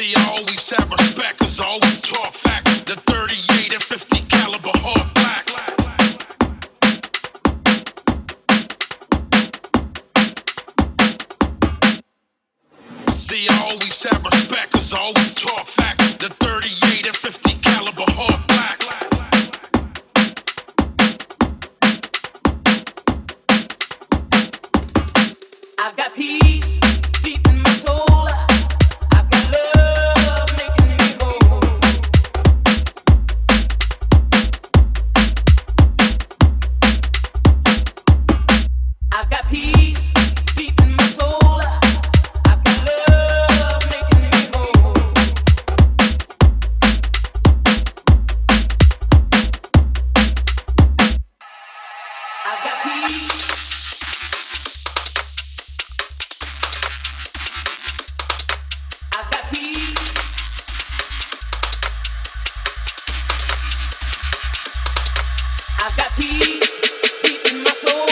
See, I always have respect, cause I always talk facts. The 38 and 50 caliber hard black. See, I always have respect, cause I always talk facts. The 38 and 50 caliber hard black. I've got peace I've got peace deep in my soul.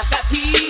I've got peace.